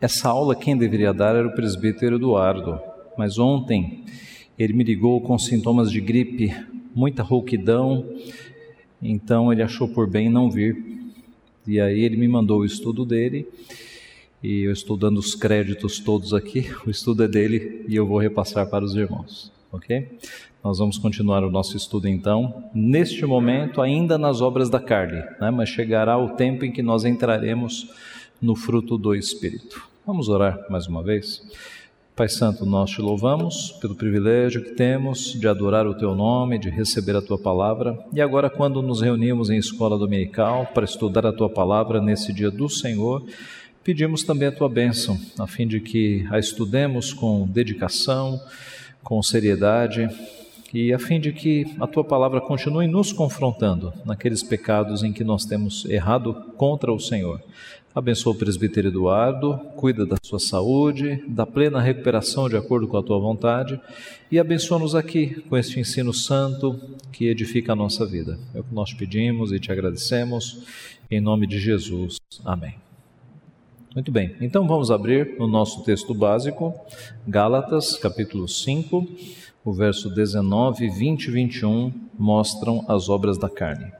essa aula quem deveria dar era o presbítero Eduardo, mas ontem ele me ligou com sintomas de gripe, muita rouquidão, então ele achou por bem não vir. E aí ele me mandou o estudo dele e eu estou dando os créditos todos aqui. O estudo é dele e eu vou repassar para os irmãos, ok? Nós vamos continuar o nosso estudo então, neste momento, ainda nas obras da carne, né? mas chegará o tempo em que nós entraremos no fruto do Espírito. Vamos orar mais uma vez? Pai Santo, nós te louvamos pelo privilégio que temos de adorar o teu nome, de receber a tua palavra. E agora, quando nos reunimos em escola dominical para estudar a tua palavra nesse dia do Senhor, pedimos também a tua bênção, a fim de que a estudemos com dedicação, com seriedade e a fim de que a tua palavra continue nos confrontando naqueles pecados em que nós temos errado contra o Senhor. Abençoa o presbítero Eduardo, cuida da sua saúde, da plena recuperação de acordo com a tua vontade e abençoa-nos aqui com este ensino santo que edifica a nossa vida. É o que nós pedimos e te agradecemos, em nome de Jesus. Amém. Muito bem, então vamos abrir o nosso texto básico, Gálatas, capítulo 5, o verso 19, 20 e 21 mostram as obras da carne.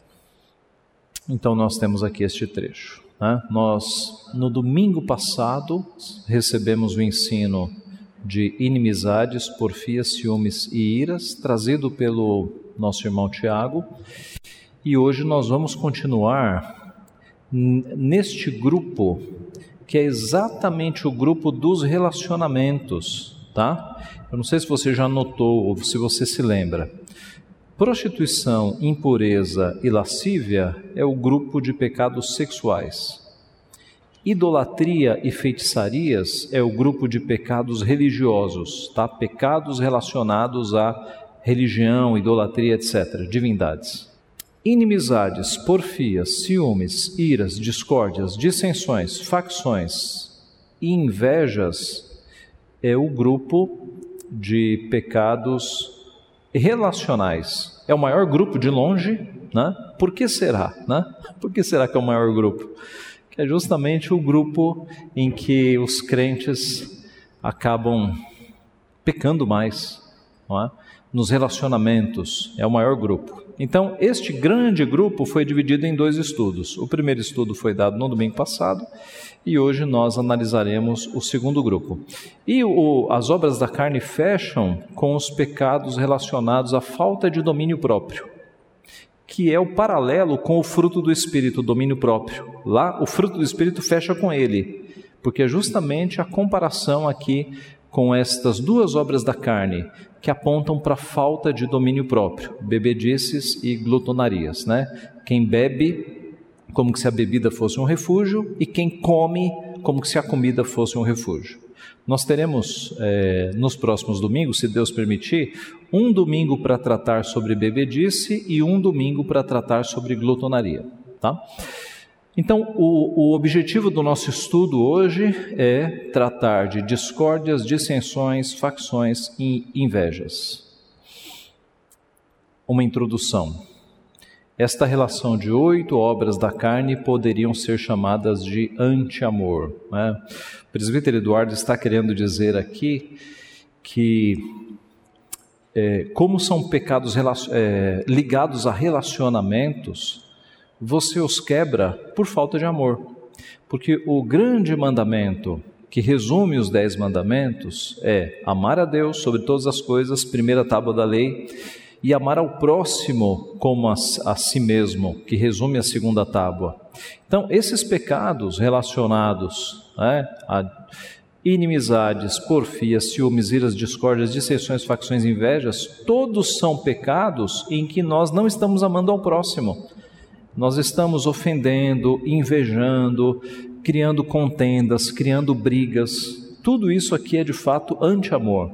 Então, nós temos aqui este trecho. Né? Nós, no domingo passado, recebemos o ensino de inimizades, porfias, ciúmes e iras, trazido pelo nosso irmão Tiago, e hoje nós vamos continuar neste grupo, que é exatamente o grupo dos relacionamentos, tá? Eu não sei se você já notou ou se você se lembra. Prostituição, impureza e lascívia é o grupo de pecados sexuais. Idolatria e feitiçarias é o grupo de pecados religiosos, tá? Pecados relacionados à religião, idolatria, etc., divindades. Inimizades, porfias, ciúmes, iras, discórdias, dissensões, facções e invejas é o grupo de pecados relacionais é o maior grupo de longe, né? Por que será, né? Por que será que é o maior grupo? Que é justamente o grupo em que os crentes acabam pecando mais, não é? Nos relacionamentos é o maior grupo. Então, este grande grupo foi dividido em dois estudos. O primeiro estudo foi dado no domingo passado e hoje nós analisaremos o segundo grupo. E o, as obras da carne fecham com os pecados relacionados à falta de domínio próprio, que é o paralelo com o fruto do Espírito, domínio próprio. Lá, o fruto do Espírito fecha com ele, porque é justamente a comparação aqui com estas duas obras da carne que apontam para falta de domínio próprio, bebedices e glutonarias, né? Quem bebe como se a bebida fosse um refúgio, e quem come como se a comida fosse um refúgio. Nós teremos é, nos próximos domingos, se Deus permitir, um domingo para tratar sobre bebedice e um domingo para tratar sobre glutonaria. Tá? Então, o, o objetivo do nosso estudo hoje é tratar de discórdias, dissensões, facções e invejas. Uma introdução. Esta relação de oito obras da carne poderiam ser chamadas de anti-amor. Né? O presbítero Eduardo está querendo dizer aqui que, é, como são pecados é, ligados a relacionamentos, você os quebra por falta de amor. Porque o grande mandamento que resume os dez mandamentos é amar a Deus sobre todas as coisas, primeira tábua da lei, e amar ao próximo como a, a, si mesmo, que resume a segunda tábua. Então, esses pecados relacionados né, a inimizades, porfias, ciúmes, iras, discórdias, dissensões, facções, invejas, todos são pecados em que nós não estamos amando ao próximo. Nós estamos ofendendo, invejando, criando contendas, criando brigas. Tudo isso aqui é de fato anti-amor.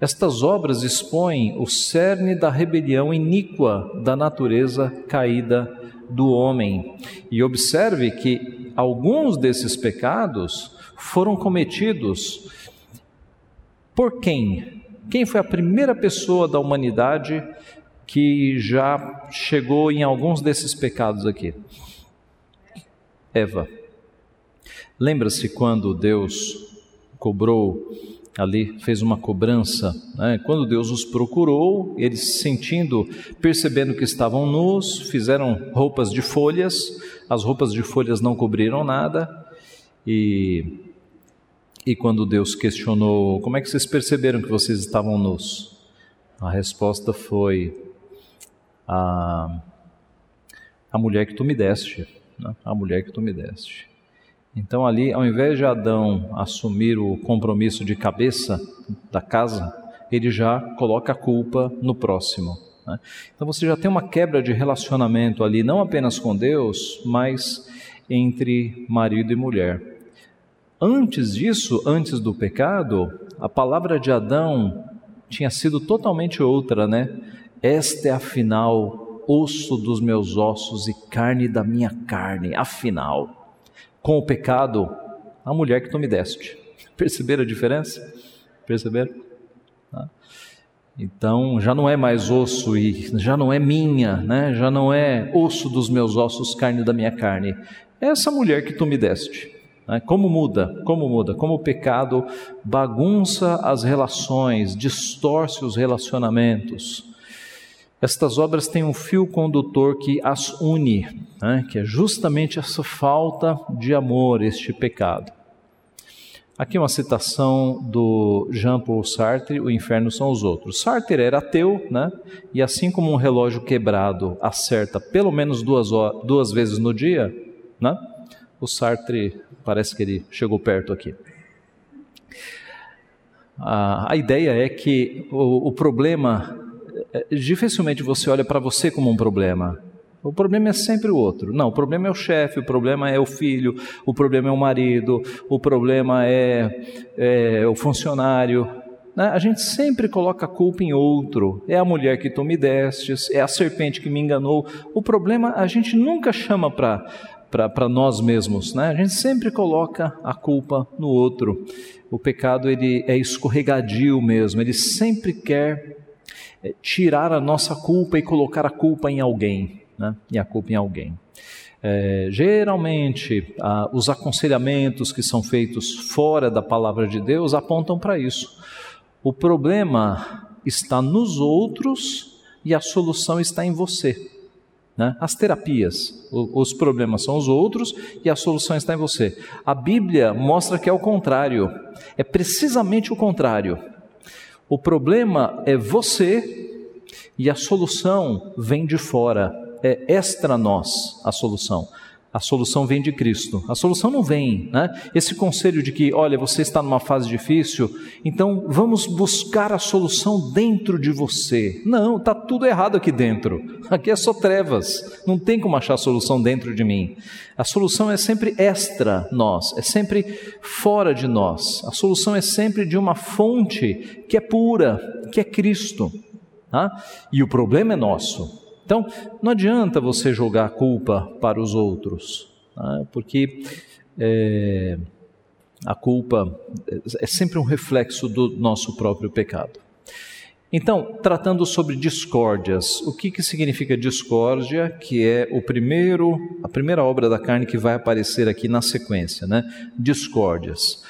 Estas obras expõem o cerne da rebelião iníqua da natureza caída do homem. E observe que alguns desses pecados foram cometidos por quem? Quem foi a primeira pessoa da humanidade que já chegou em alguns desses pecados aqui? Eva. Lembra-se quando Deus cobrou ali, fez uma cobrança, né? quando Deus os procurou, eles sentindo, percebendo que estavam nus, fizeram roupas de folhas, as roupas de folhas não cobriram nada, e, e quando Deus questionou, como é que vocês perceberam que vocês estavam nus? A resposta foi, a, a mulher que tu me deste, né? a mulher que tu me deste. Então, ali, ao invés de Adão assumir o compromisso de cabeça da casa, ele já coloca a culpa no próximo. Né? Então, você já tem uma quebra de relacionamento ali, não apenas com Deus, mas entre marido e mulher. Antes disso, antes do pecado, a palavra de Adão tinha sido totalmente outra, né? Esta é afinal osso dos meus ossos e carne da minha carne, afinal com o pecado a mulher que tu me deste. Perceberam a diferença? Perceberam? Tá? Então já não é mais osso e já não é minha, né? já não é osso dos meus ossos, carne da minha carne. É essa mulher que tu me deste. Né? Como muda? Como muda? Como o pecado bagunça as relações, distorce os relacionamentos. Estas obras têm um fio condutor que as une, né? que é justamente essa falta de amor, este pecado. Aqui uma citação do Jean-Paul Sartre, O Inferno são os Outros. Sartre era ateu, né? e assim como um relógio quebrado acerta pelo menos duas, duas vezes no dia, né? o Sartre parece que ele chegou perto aqui. A, ideia é que o, o problema dificilmente você olha para você como um problema. O problema é sempre o outro. Não, o problema é o chefe, o problema é o filho, o problema é o marido, o problema é, é o funcionário. Né? A gente sempre coloca a culpa em outro. É a mulher que tu me destes, é a serpente que me enganou. O problema a gente nunca chama para para nós mesmos, né? A gente sempre coloca a culpa no outro. O pecado ele é escorregadio mesmo. Ele sempre quer é, tirar a nossa culpa e colocar a culpa em alguém, né? E a culpa em alguém. É, geralmente, ah, os aconselhamentos que são feitos fora da palavra de Deus apontam para isso. O problema está nos outros e a solução está em você. Né? As terapias, os problemas são os outros e a solução está em você. A Bíblia mostra que é o contrário, é precisamente o contrário. O problema é você e a solução vem de fora. É extra nós a solução. A solução vem de Cristo. A solução não vem, né? Esse conselho de que, olha, você está numa fase difícil, então vamos buscar a solução dentro de você. Não, está tudo errado aqui dentro. Aqui é só trevas. Não tem como achar solução dentro de mim. A solução é sempre extra nós, é sempre fora de nós. A solução é sempre de uma fonte que é pura, que é Cristo. Tá? E o problema é nosso. Então, não adianta você jogar a culpa para os outros, né? porque é, a culpa é sempre um reflexo do nosso próprio pecado. Então, tratando sobre discórdias, o que, que significa discórdia? Que é o primeiro, a primeira obra da carne que vai aparecer aqui na sequência, né? Discórdias.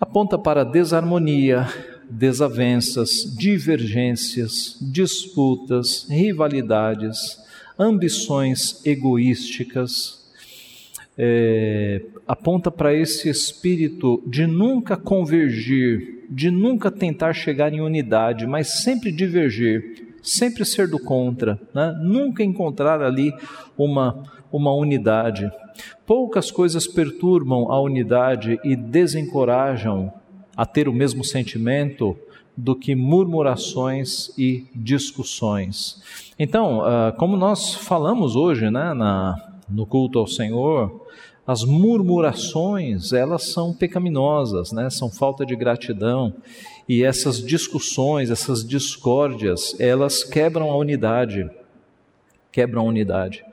Aponta para desarmonia, desavenças, divergências, disputas, rivalidades, ambições egoísticas, é, aponta para esse espírito de nunca convergir, de nunca tentar chegar em unidade, mas sempre divergir, sempre ser do contra, né? nunca encontrar ali uma, uma unidade. Poucas coisas perturbam a unidade e desencorajam a ter o mesmo sentimento do que murmurações e discussões. Então, uh, como nós falamos hoje né, na, no culto ao Senhor, As murmurações, elas são pecaminosas, né? são falta de gratidão. E essas discussões, essas discórdias, elas quebram a unidade. Quebram a unidade.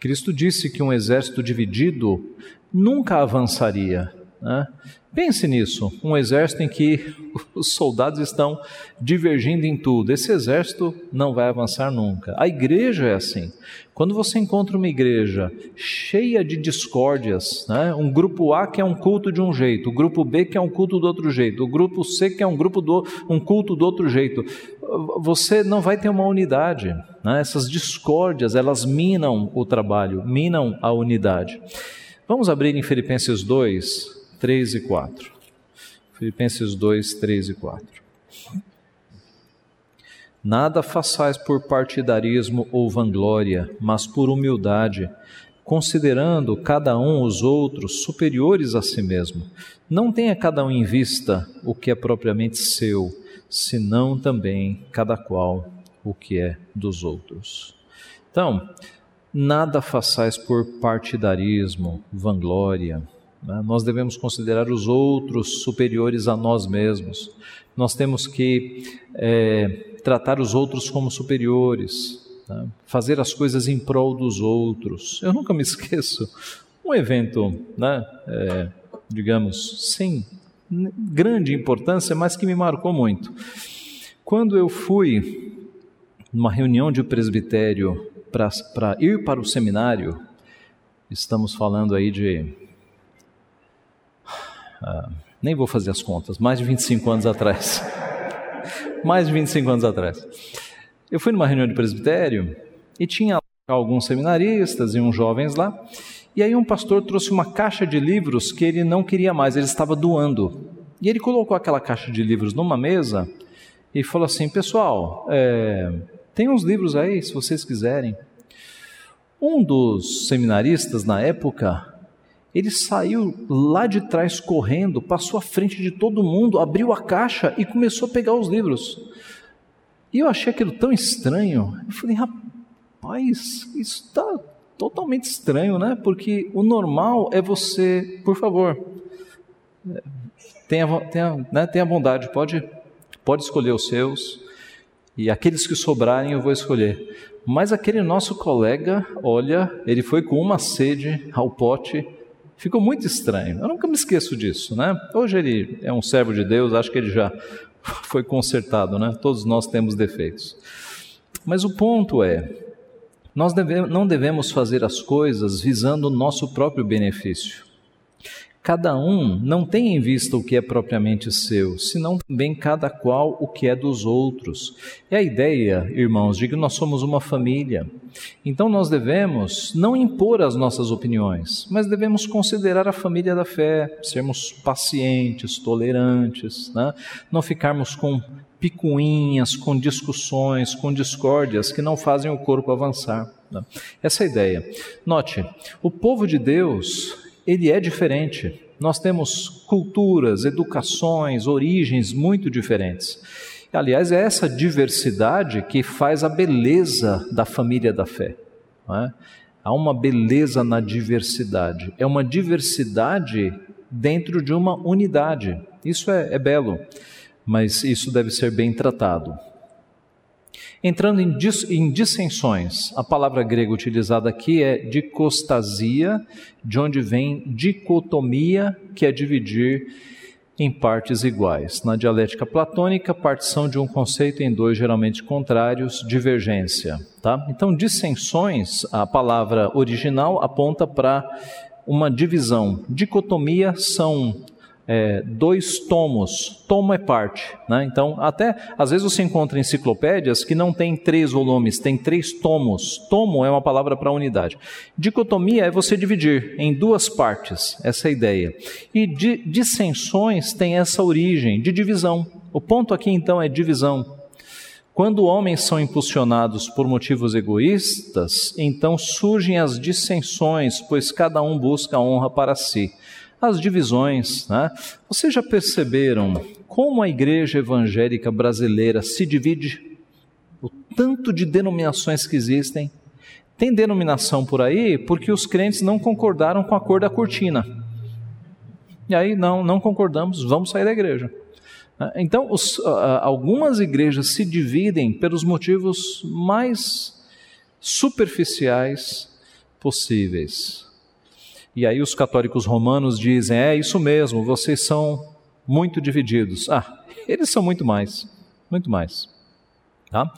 Cristo disse que um exército dividido nunca avançaria. Né? Pense nisso, um exército em que os soldados estão divergindo em tudo. Esse exército não vai avançar nunca. A igreja é assim. Quando você encontra uma igreja cheia de discórdias, né? um grupo A que é um culto de um jeito, o grupo B que é um culto do outro jeito, o grupo C que é um grupo do um culto do outro jeito, você não vai ter uma unidade. Né? Essas discórdias elas minam o trabalho, minam a unidade. Vamos abrir em Filipenses 2, 3 e 4. Filipenses 2, 3 e 4. Nada façais por partidarismo ou vanglória, mas por humildade, considerando cada um os outros superiores a si mesmo. Não tenha cada um em vista o que é propriamente seu, senão também cada qual o que é dos outros. Então, nada façais por partidarismo, vanglória? Nós devemos considerar os outros superiores a nós mesmos. Nós temos que é, tratar os outros como superiores, né? fazer as coisas em prol dos outros. Eu nunca me esqueço um evento, né, é, digamos, sem grande importância, mas que me marcou muito. Quando eu fui numa reunião de presbitério para ir para o seminário, estamos falando aí de ah, nem vou fazer as contas, mais de 25 anos atrás. mais de 25 anos atrás. Eu fui numa reunião de presbitério e tinha alguns seminaristas e uns jovens lá. E aí um pastor trouxe uma caixa de livros que ele não queria mais, ele estava doando. E ele colocou aquela caixa de livros numa mesa e falou assim: Pessoal, é, tem uns livros aí, se vocês quiserem. Um dos seminaristas na época ele saiu lá de trás correndo, passou à frente de todo mundo, abriu a caixa e começou a pegar os livros. E eu achei aquilo tão estranho. Eu falei, rapaz, isso está totalmente estranho, né? Porque o normal é você, por favor, tenha, tenha, né, tenha bondade, pode, pode escolher os seus, e aqueles que sobrarem eu vou escolher. Mas aquele nosso colega, olha, ele foi com uma sede ao pote Ficou muito estranho. Eu nunca me esqueço disso, né? Hoje ele é um servo de Deus, acho que ele já foi consertado, né? Todos nós temos defeitos. Mas o ponto é, nós deve, não devemos fazer as coisas visando o nosso próprio benefício. Cada um não tem em vista o que é propriamente seu, senão também cada qual o que é dos outros. É a ideia, irmãos, de que nós somos uma família. Então nós devemos não impor as nossas opiniões, mas devemos considerar a família da fé, sermos pacientes, tolerantes, né? não ficarmos com picuinhas, com discussões, com discórdias que não fazem o corpo avançar. Né? Essa é a ideia. Note, o povo de Deus ele é diferente. Nós temos culturas, educações, origens muito diferentes. Aliás, é essa diversidade que faz a beleza da família da fé. É? Há uma beleza na diversidade. É uma diversidade dentro de uma unidade. Isso é, é belo, mas isso deve ser bem tratado. Entrando em, dis, em dissensões, a palavra grega utilizada aqui é dicostasia, de onde vem dicotomia, que é dividir em partes iguais. Na dialética platônica, partição de um conceito em dois geralmente contrários, divergência. Tá? Então, dissensões, a palavra original aponta para uma divisão. Dicotomia são é, dois tomos, tomo é parte. Né? Então, até às vezes você encontra enciclopédias que não tem três volumes, tem três tomos. Tomo é uma palavra para unidade. Dicotomia é você dividir em duas partes, essa é a ideia. E di, dissensões tem essa origem de divisão. O ponto aqui então é divisão. Quando homens são impulsionados por motivos egoístas, então surgem as dissensões, pois cada um busca a honra para si as divisões. Né? Vocês já perceberam como a igreja evangélica brasileira se divide? O tanto de denominações que existem. Tem denominação por aí porque os crentes não concordaram com a cor da cortina. E aí, não, não concordamos, vamos sair da igreja. Ah, então, os, algumas igrejas se dividem pelos motivos mais superficiais possíveis. E aí os católicos romanos dizem: é isso mesmo, vocês são muito divididos. Ah, eles são muito mais, muito mais. Tá?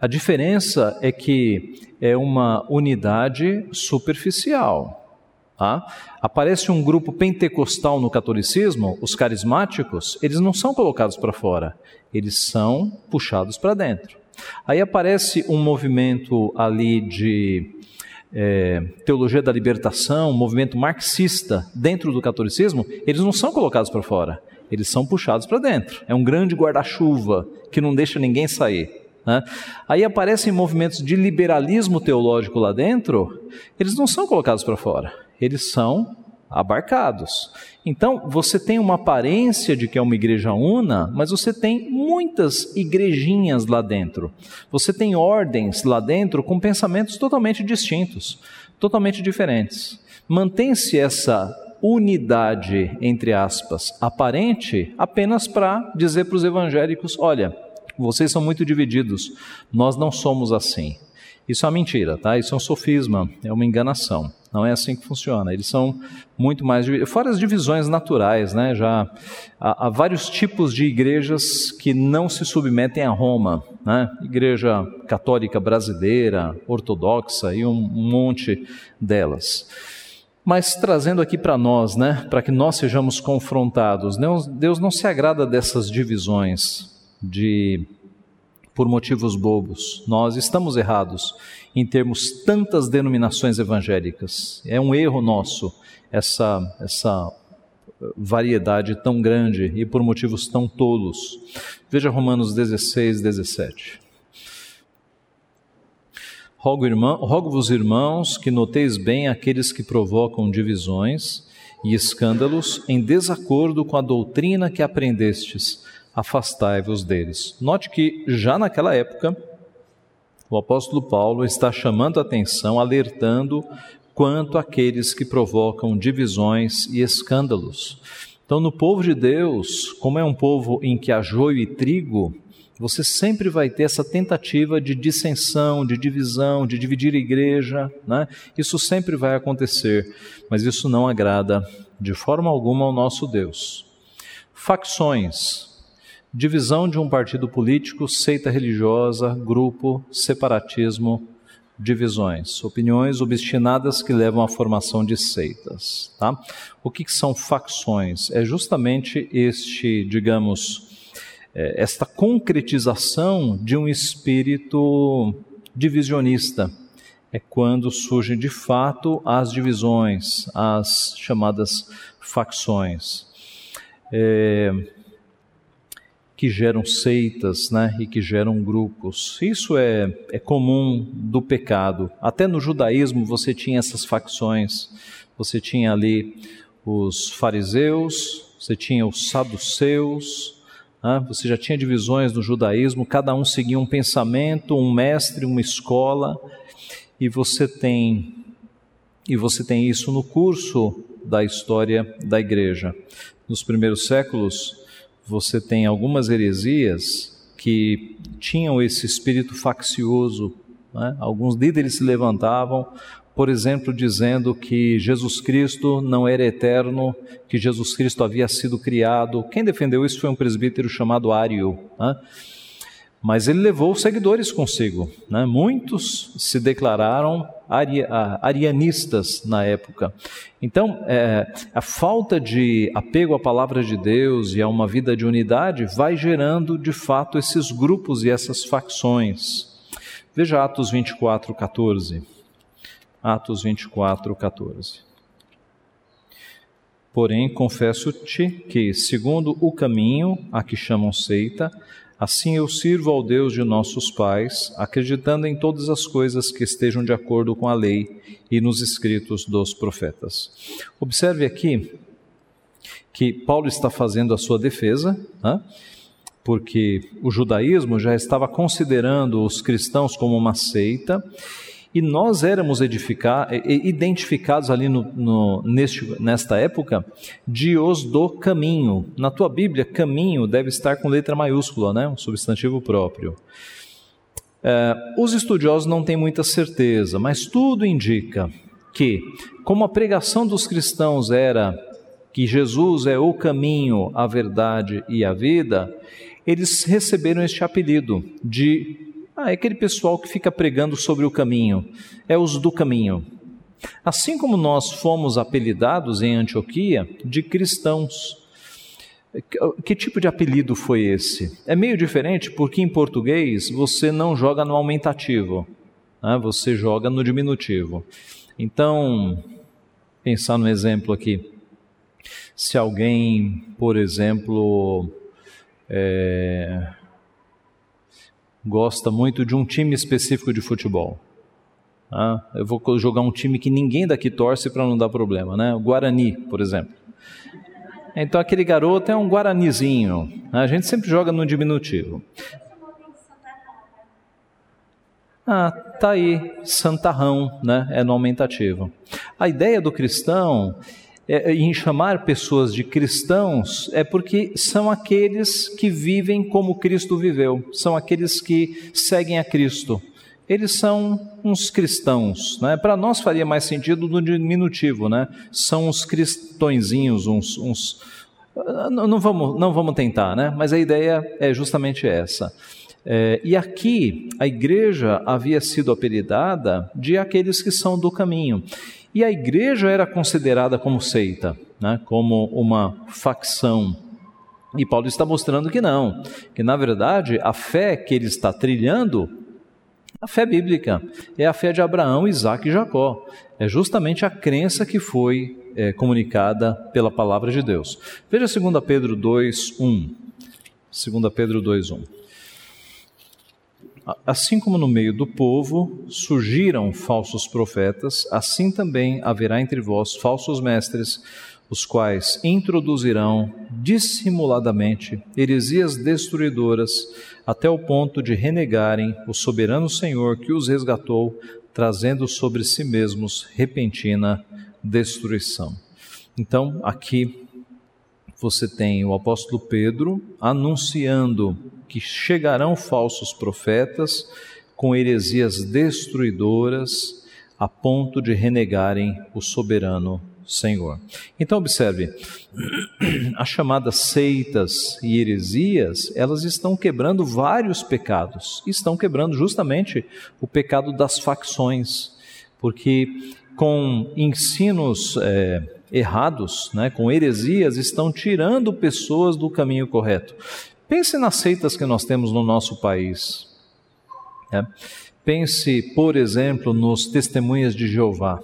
A diferença é que é uma unidade superficial. Tá? Aparece um grupo pentecostal no catolicismo, os carismáticos, eles não são colocados para fora, eles são puxados para dentro. Aí aparece um movimento ali de é, teologia da libertação, movimento marxista dentro do catolicismo, eles não são colocados para fora, eles são puxados para dentro. É um grande guarda-chuva que não deixa ninguém sair. Né? Aí aparecem movimentos de liberalismo teológico lá dentro, eles não são colocados para fora, eles são abarcados. Então, você tem uma aparência de que é uma igreja una, mas você tem muitas igrejinhas lá dentro. Você tem ordens lá dentro com pensamentos totalmente distintos, totalmente diferentes. Mantém-se essa unidade, entre aspas, aparente, apenas para dizer para os evangélicos: olha, vocês são muito divididos, nós não somos assim. Isso é uma mentira, tá? Isso é um sofisma, é uma enganação. Não é assim que funciona. Eles são muito mais fora as divisões naturais, né? Já há, há, vários tipos de igrejas que não se submetem a Roma, né? Igreja católica brasileira, ortodoxa e um, monte delas. Mas trazendo aqui para nós, né, para que nós sejamos confrontados, Deus, Deus não se agrada dessas divisões de por motivos bobos. Nós estamos errados em termos tantas denominações evangélicas. É um erro nosso essa essa variedade tão grande e por motivos tão tolos. Veja Romanos 16, 17. Rogo-vos, irmão, rogo irmãos, que noteis bem aqueles que provocam divisões e escândalos em desacordo com a doutrina que aprendestes afastai-vos deles. Note que já naquela época, o apóstolo Paulo está chamando a atenção, alertando quanto àqueles que provocam divisões e escândalos. Então, no povo de Deus, como é um povo em que há joio e trigo, você sempre vai ter essa tentativa de dissensão, de divisão, de dividir a igreja, né? Isso sempre vai acontecer, mas isso não agrada de forma alguma ao nosso Deus. Facções, divisão de um partido político, seita religiosa, grupo, separatismo, divisões, opiniões obstinadas que levam à formação de seitas. Tá? O que, que são facções? É justamente este, digamos, é, esta concretização de um espírito divisionista. É quando surgem de fato as divisões, as chamadas facções. É, que geram seitas né, e que geram grupos. Isso é, é comum do pecado. Até no judaísmo você tinha essas facções. Você tinha ali os fariseus, você tinha os saduceus, né, você já tinha divisões no judaísmo, cada um seguia um pensamento, um mestre, uma escola, e você tem e você tem isso no curso da história da igreja. Nos primeiros séculos, você tem algumas heresias que tinham esse espírito faccioso. Né? Alguns líderes se levantavam, por exemplo, dizendo que Jesus Cristo não era eterno, que Jesus Cristo havia sido criado. Quem defendeu isso foi um presbítero chamado Ário. Né? Mas ele levou seguidores consigo. Né? Muitos se declararam arianistas na época. Então, é, a falta de apego à palavra de Deus e a uma vida de unidade vai gerando, de fato, esses grupos e essas facções. Veja Atos 24, 14. Atos 24, 14. Porém, confesso-te que, segundo o caminho a que chamam seita, Assim eu sirvo ao Deus de nossos pais, acreditando em todas as coisas que estejam de acordo com a lei e nos escritos dos profetas. Observe aqui que Paulo está fazendo a sua defesa, né? porque o judaísmo já estava considerando os cristãos como uma seita, E nós éramos identificados ali no, no, neste, nesta época de os do caminho. Na tua Bíblia, caminho deve estar com letra maiúscula, né? um substantivo próprio. É, os estudiosos não têm muita certeza, mas tudo indica que, como a pregação dos cristãos era que Jesus é o caminho, a verdade e a vida, eles receberam este apelido de ah, é aquele pessoal que fica pregando sobre o caminho, é os do caminho. Assim como nós fomos apelidados em Antioquia de cristãos. Que tipo de apelido foi esse? É meio diferente porque em português você não joga no aumentativo, né? você joga no diminutivo. Então, pensar no exemplo aqui. Se alguém, por exemplo, é, gosta muito de um time específico de futebol. Ah, eu vou jogar um time que ninguém daqui torce para não dar problema, né? O Guarani, por exemplo. Então aquele garoto é um guaranizinho. Né? A gente sempre joga no diminutivo. Ah, tá aí, santarrão, né? É no aumentativo. A ideia do cristão é, é, em chamar pessoas de cristãos é porque são aqueles que vivem como Cristo viveu, são aqueles que seguem a Cristo. Eles são uns cristãos, né? Para nós faria mais sentido no diminutivo, né? São uns cristõezinhos, uns, uns não vamos, não vamos tentar, né? Mas a ideia é justamente essa. É, e aqui a igreja havia sido apelidada de aqueles que são do caminho. E a igreja era considerada como seita, né, como uma facção. E Paulo está mostrando que não, que na verdade a fé que ele está trilhando, a fé bíblica, é a fé de Abraão, Isaac e Jacó. É justamente a crença que foi é, comunicada pela palavra de Deus. Veja 2 Pedro 2, 1. 2 Pedro 2, 1. Assim como no meio do povo surgiram falsos profetas, assim também haverá entre vós falsos mestres, os quais introduzirão dissimuladamente heresias destruidoras, até o ponto de renegarem o soberano Senhor que os resgatou, trazendo sobre si mesmos repentina destruição. Então, aqui você tem o apóstolo Pedro anunciando que chegarão falsos profetas com heresias destruidoras a ponto de renegarem o soberano Senhor. Então observe, as chamadas seitas e heresias, elas estão quebrando vários pecados. Estão quebrando justamente o pecado das facções, porque com ensinos é, errados, né, com heresias, estão tirando pessoas do caminho correto. Pense nas seitas que nós temos no nosso país. Né? Pense, por exemplo, nos testemunhas de Jeová.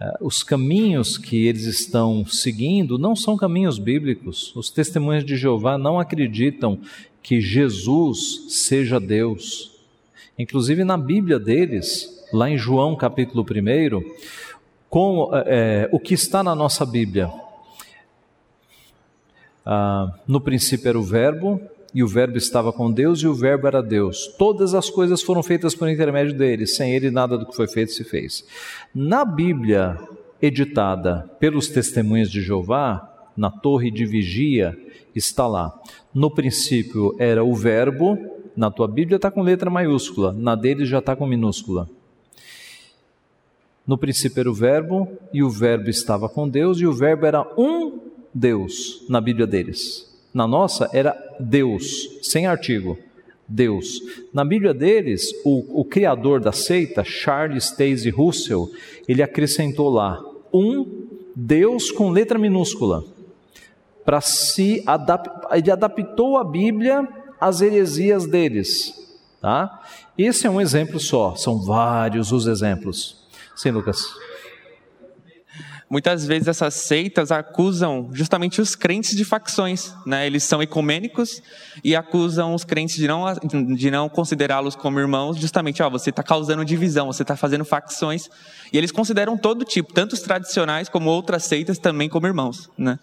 É, os caminhos que eles estão seguindo não são caminhos bíblicos. Os testemunhas de Jeová não acreditam que Jesus seja Deus. Inclusive na Bíblia deles, lá em João capítulo 1, com é, o que está na nossa Bíblia. Ah, no princípio era o Verbo, e o Verbo estava com Deus, e o Verbo era Deus. Todas as coisas foram feitas por intermédio dele, sem ele nada do que foi feito se fez. Na Bíblia editada pelos testemunhas de Jeová, na torre de vigia, está lá. No princípio era o Verbo, na tua Bíblia está com letra maiúscula, na dele já está com minúscula. No princípio era o Verbo, e o Verbo estava com Deus, e o Verbo era um Deus na Bíblia deles. Na nossa era Deus, sem artigo. Deus. Na Bíblia deles, o, o criador da seita, Charles Stacey Russell, ele acrescentou lá um Deus com letra minúscula. Para se adaptar, ele adaptou a Bíblia às heresias deles. Tá? Esse é um exemplo só, são vários os exemplos. Sim, Lucas. Muitas vezes essas seitas acusam justamente os crentes de facções, né? Eles são ecumênicos e acusam os crentes de não, de não considerá-los como irmãos, justamente, ó, você está causando divisão, você está fazendo facções. E eles consideram todo tipo, tanto os tradicionais como outras seitas também como irmãos, né?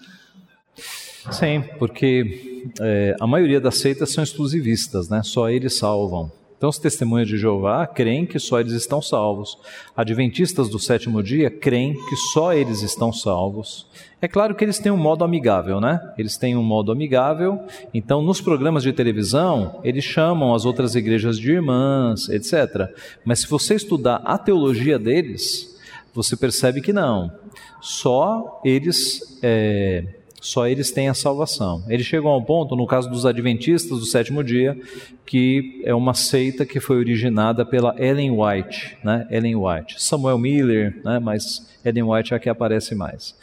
Sim, porque é, a maioria das seitas são exclusivistas, né? Só eles salvam. Então, os testemunhas de Jeová creem que só eles estão salvos. Adventistas do sétimo dia creem que só eles estão salvos. É claro que eles têm um modo amigável, né? Eles têm um modo amigável. Então, nos programas de televisão, eles chamam as outras igrejas de irmãs, etc. Mas se você estudar a teologia deles, você percebe que não. Só eles é, só eles têm a salvação. Eles chegam ao ponto, no caso dos adventistas do sétimo dia, que é uma seita que foi originada pela Ellen White, né? Ellen White, Samuel Miller, né? Mas Ellen White é a que aparece mais.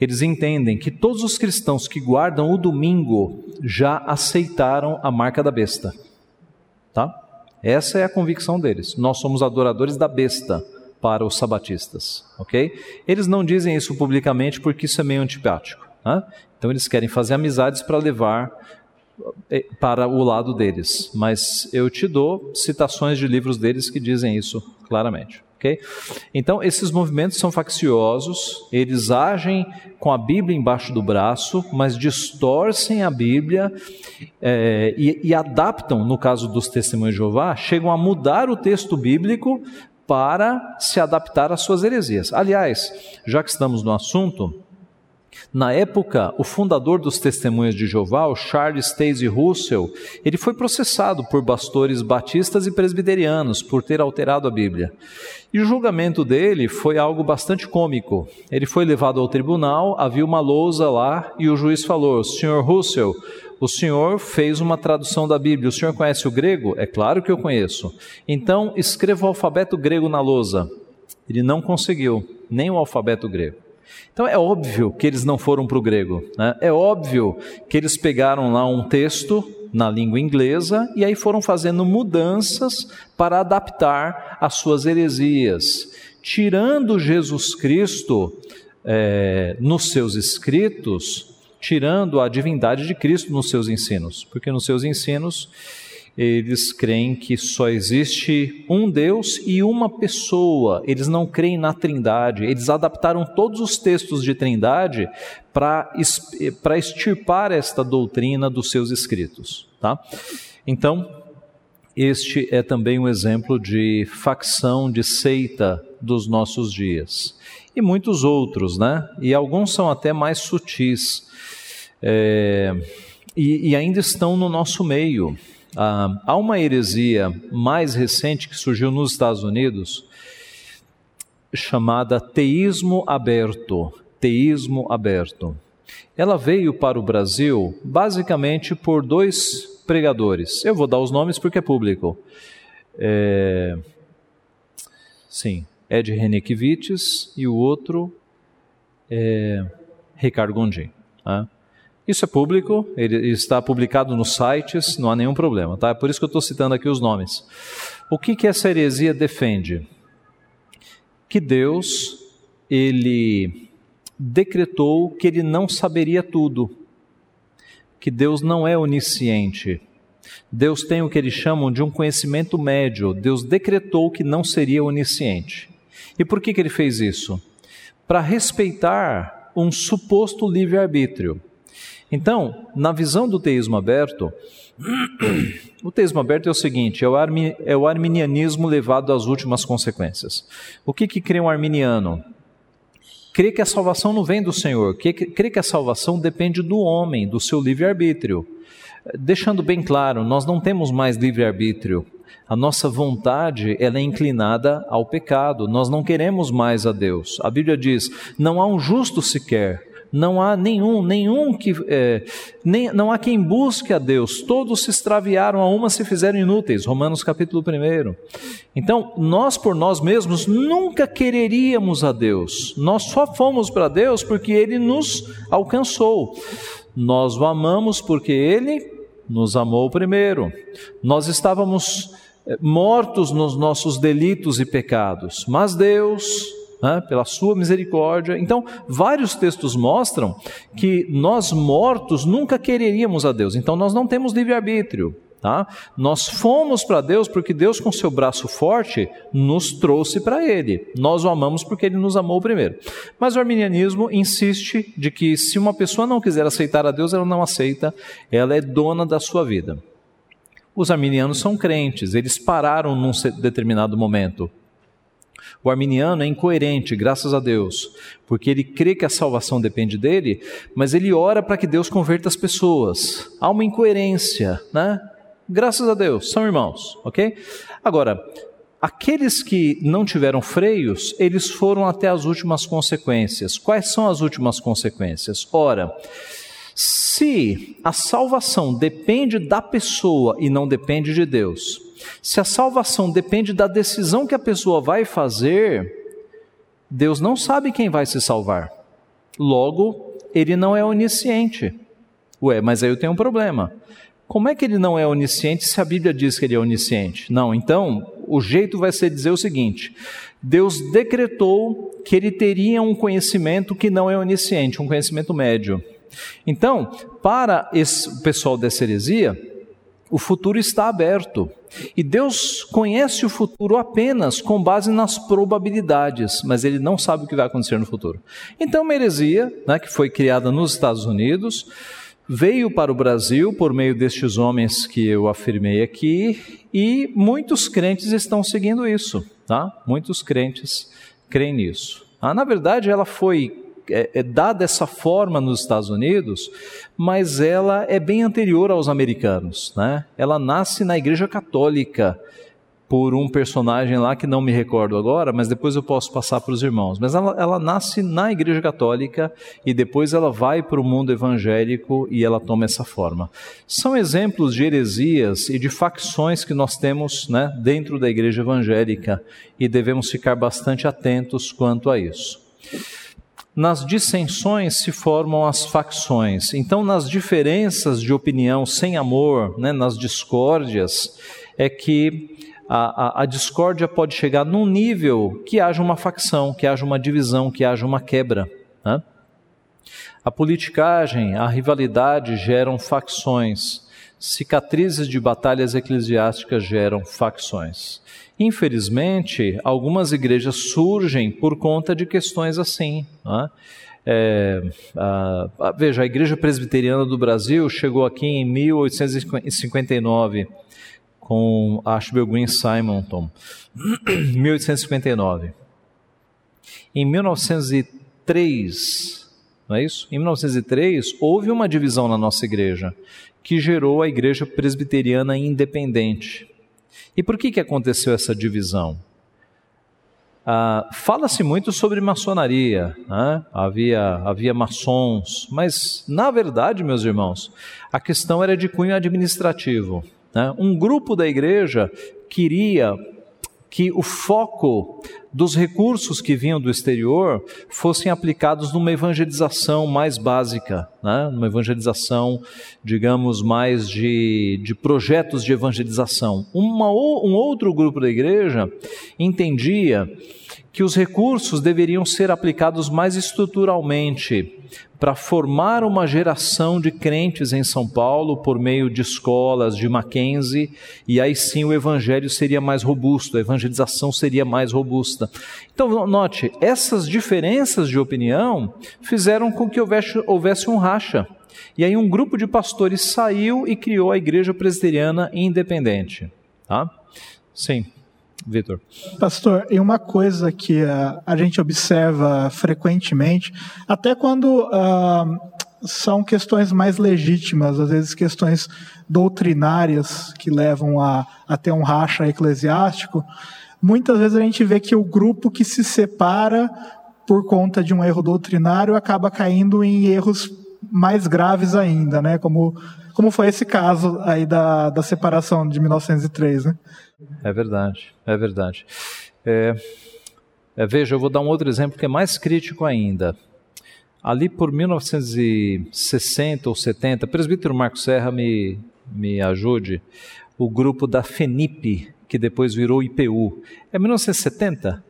Eles entendem que todos os cristãos que guardam o domingo já aceitaram a marca da besta, tá? Essa é a convicção deles. Nós somos adoradores da besta para os sabatistas, ok? Eles não dizem isso publicamente porque isso é meio antipático. Né? Então eles querem fazer amizades para levar eh, para o lado deles. Mas eu te dou citações de livros deles que dizem isso claramente. Okay? Então, esses movimentos são facciosos, eles agem com a Bíblia embaixo do braço, mas distorcem a Bíblia é, e, e adaptam, no caso dos testemunhos de Jeová, chegam a mudar o texto bíblico para se adaptar às suas heresias. Aliás, já que estamos no assunto, na época, o fundador dos Testemunhas de Jeová, Charles Stacey Russell, ele foi processado por pastores batistas e presbiterianos por ter alterado a Bíblia. E o julgamento dele foi algo bastante cômico. Ele foi levado ao tribunal, havia uma lousa lá e o juiz falou: "Senhor Russell, o senhor fez uma tradução da Bíblia. O senhor conhece o grego? É claro que eu conheço. Então, escreva o alfabeto grego na lousa. Ele não conseguiu, nem o alfabeto grego. Então é óbvio que eles não foram para o grego, né? é óbvio que eles pegaram lá um texto na língua inglesa e aí foram fazendo mudanças para adaptar as suas heresias, tirando Jesus Cristo é, nos seus escritos, tirando a divindade de Cristo nos seus ensinos, porque nos seus ensinos eles creem que só existe um Deus e uma pessoa. Eles não creem na Trindade. Eles adaptaram todos os textos de Trindade para extirpar esta doutrina dos seus escritos. Tá? Então, este é também um exemplo de facção, de seita dos nossos dias. E muitos outros, né? E alguns são até mais sutis. É, e, e ainda estão no nosso meio. Ah, há uma heresia mais recente que surgiu nos Estados Unidos chamada teísmo aberto. Teísmo aberto. Ela veio para o Brasil basicamente por dois pregadores. Eu vou dar os nomes porque é público. É... Sim, Ed Renekiewicz e o outro é Ricardo Gondim. Tá? Isso é público, ele está publicado nos sites, não há nenhum problema, tá? É por isso que eu estou citando aqui os nomes. O que, que essa heresia defende? Que Deus, ele decretou que ele não saberia tudo, que Deus não é onisciente. Deus tem o que eles chamam de um conhecimento médio. Deus decretou que não seria onisciente. E por que, que ele fez isso? Para respeitar um suposto livre-arbítrio. Então, na visão do teísmo aberto, o teísmo aberto é o seguinte: é o, armi, é o arminianismo levado às últimas consequências. O que, que crê um arminiano? Crê que a salvação não vem do Senhor, crê que a salvação depende do homem, do seu livre-arbítrio. Deixando bem claro, nós não temos mais livre-arbítrio. A nossa vontade ela é inclinada ao pecado. Nós não queremos mais a Deus. A Bíblia diz: não há um justo sequer não há nenhum, nenhum que, é, nem, não há quem busque a Deus, todos se extraviaram, a uma se fizeram inúteis, Romanos capítulo 1. Então, nós por nós mesmos nunca quereríamos a Deus, nós só fomos para Deus porque Ele nos alcançou, nós o amamos porque Ele nos amou primeiro, nós estávamos é, mortos nos nossos delitos e pecados, mas Deus né, pela sua misericórdia. Então, vários textos mostram que nós mortos nunca quereríamos a Deus, então nós não temos livre-arbítrio. Tá? Nós fomos para Deus porque Deus, com seu braço forte, nos trouxe para Ele. Nós o amamos porque Ele nos amou primeiro. Mas o arminianismo insiste de que se uma pessoa não quiser aceitar a Deus, ela não aceita, ela é dona da sua vida. Os arminianos são crentes, eles pararam num determinado momento. O arminiano é incoerente, graças a Deus, porque ele crê que a salvação depende dele, mas ele ora para que Deus converta as pessoas. Há uma incoerência, né? Graças a Deus, são irmãos, ok? Agora, aqueles que não tiveram freios, eles foram até as últimas consequências. Quais são as últimas consequências? Ora, se a salvação depende da pessoa e não depende de Deus, se a salvação depende da decisão que a pessoa vai fazer, Deus não sabe quem vai se salvar. Logo, ele não é onisciente. Ué, mas aí eu tenho um problema. Como é que ele não é onisciente se a Bíblia diz que ele é onisciente? Não, então o jeito vai ser dizer o seguinte: Deus decretou que ele teria um conhecimento que não é onisciente, um conhecimento médio. Então, para esse pessoal dessa heresia, o futuro está aberto. E Deus conhece o futuro apenas com base nas probabilidades, mas Ele não sabe o que vai acontecer no futuro. Então, uma heresia, né, que foi criada nos Estados Unidos, veio para o Brasil por meio destes homens que eu afirmei aqui, e muitos crentes estão seguindo isso. Tá? Muitos crentes creem nisso. Ah, na verdade, ela foi é, é dada dessa forma nos Estados Unidos, mas ela é bem anterior aos americanos. Né? Ela nasce na Igreja Católica por um personagem lá que não me recordo agora, mas depois eu posso passar para os irmãos. Mas ela, ela nasce na Igreja Católica e depois ela vai para o mundo evangélico e ela toma essa forma. São exemplos de heresias e de facções que nós temos né, dentro da Igreja Evangélica e devemos ficar bastante atentos quanto a isso. Nas dissensões se formam as facções. Então, nas diferenças de opinião sem amor, né, nas discórdias, é que a, a, a, discórdia pode chegar num nível que haja uma facção, que haja uma divisão, que haja uma quebra. Né? A politicagem, a rivalidade geram facções. Cicatrizes de batalhas eclesiásticas geram facções. Infelizmente, algumas igrejas surgem por conta de questões assim. Né? É, a, a, veja, a Igreja Presbiteriana do Brasil chegou aqui em 1859 com Ashbel Green Simonton, 1859. Em 1903, não é isso? Em 1903 houve uma divisão na nossa igreja que gerou a Igreja Presbiteriana Independente. E por que, que aconteceu essa divisão? Ah, Fala-se muito sobre maçonaria, né? havia, havia maçons, mas na verdade, meus irmãos, a questão era de cunho administrativo. Né? Um grupo da igreja queria que o foco dos recursos que vinham do exterior fossem aplicados numa evangelização mais básica, né? numa evangelização, digamos, mais de, de projetos de evangelização. Uma, um outro grupo da igreja entendia que os recursos deveriam ser aplicados mais estruturalmente para formar uma geração de crentes em São Paulo por meio de escolas de Mackenzie, e aí sim o evangelho seria mais robusto, a evangelização seria mais robusta. Então, note, essas diferenças de opinião fizeram com que houvesse, houvesse um racha. E aí um grupo de pastores saiu e criou a Igreja Presbiteriana Independente. Tá? Sim. Vitor. Pastor, e uma coisa que uh, a gente observa frequentemente, até quando uh, são questões mais legítimas, às vezes questões doutrinárias que levam a, a ter um racha eclesiástico, muitas vezes a gente vê que o grupo que se separa por conta de um erro doutrinário acaba caindo em erros mais graves ainda, né? Como, como foi esse caso aí da, da separação de 1903, né? É verdade, é verdade. É, é, veja, eu vou dar um outro exemplo que é mais crítico ainda. Ali por 1960 ou 70, presbítero Marco Serra me, me ajude, o grupo da FENIP, que depois virou IPU. É 1970?